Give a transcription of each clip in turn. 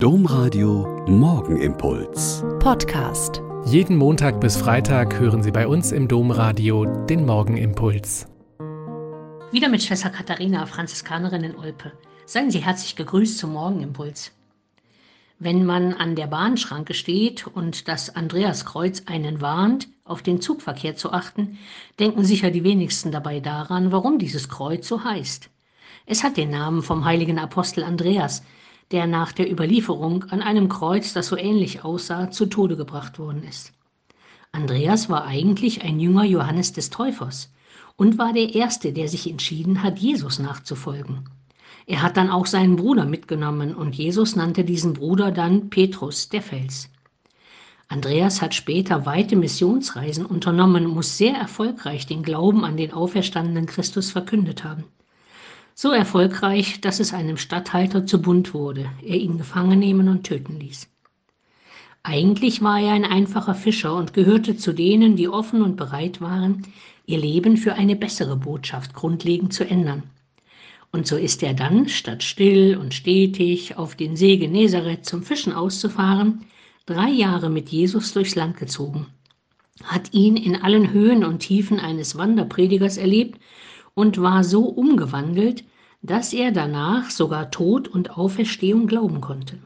Domradio Morgenimpuls. Podcast. Jeden Montag bis Freitag hören Sie bei uns im Domradio den Morgenimpuls. Wieder mit Schwester Katharina, Franziskanerin in Olpe. Seien Sie herzlich gegrüßt zum Morgenimpuls. Wenn man an der Bahnschranke steht und das Andreaskreuz einen warnt, auf den Zugverkehr zu achten, denken sicher die wenigsten dabei daran, warum dieses Kreuz so heißt. Es hat den Namen vom heiligen Apostel Andreas, der nach der Überlieferung an einem Kreuz, das so ähnlich aussah, zu Tode gebracht worden ist. Andreas war eigentlich ein Jünger Johannes des Täufers und war der Erste, der sich entschieden hat, Jesus nachzufolgen. Er hat dann auch seinen Bruder mitgenommen und Jesus nannte diesen Bruder dann Petrus, der Fels. Andreas hat später weite Missionsreisen unternommen, muss sehr erfolgreich den Glauben an den auferstandenen Christus verkündet haben. So erfolgreich, dass es einem Statthalter zu bunt wurde, er ihn gefangen nehmen und töten ließ. Eigentlich war er ein einfacher Fischer und gehörte zu denen, die offen und bereit waren, ihr Leben für eine bessere Botschaft grundlegend zu ändern. Und so ist er dann, statt still und stetig auf den See Genezareth zum Fischen auszufahren, drei Jahre mit Jesus durchs Land gezogen, hat ihn in allen Höhen und Tiefen eines Wanderpredigers erlebt und war so umgewandelt, dass er danach sogar Tod und Auferstehung glauben konnte.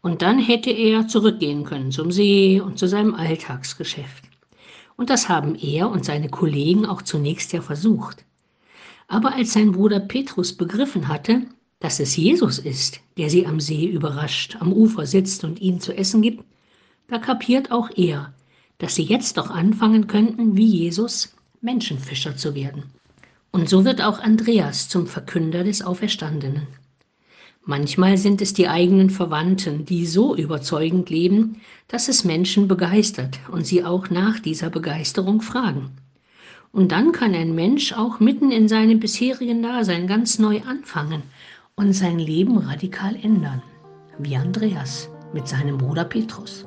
Und dann hätte er zurückgehen können zum See und zu seinem Alltagsgeschäft. Und das haben er und seine Kollegen auch zunächst ja versucht. Aber als sein Bruder Petrus begriffen hatte, dass es Jesus ist, der sie am See überrascht, am Ufer sitzt und ihnen zu essen gibt, da kapiert auch er, dass sie jetzt doch anfangen könnten, wie Jesus Menschenfischer zu werden. Und so wird auch Andreas zum Verkünder des Auferstandenen. Manchmal sind es die eigenen Verwandten, die so überzeugend leben, dass es Menschen begeistert und sie auch nach dieser Begeisterung fragen. Und dann kann ein Mensch auch mitten in seinem bisherigen Dasein ganz neu anfangen und sein Leben radikal ändern, wie Andreas mit seinem Bruder Petrus.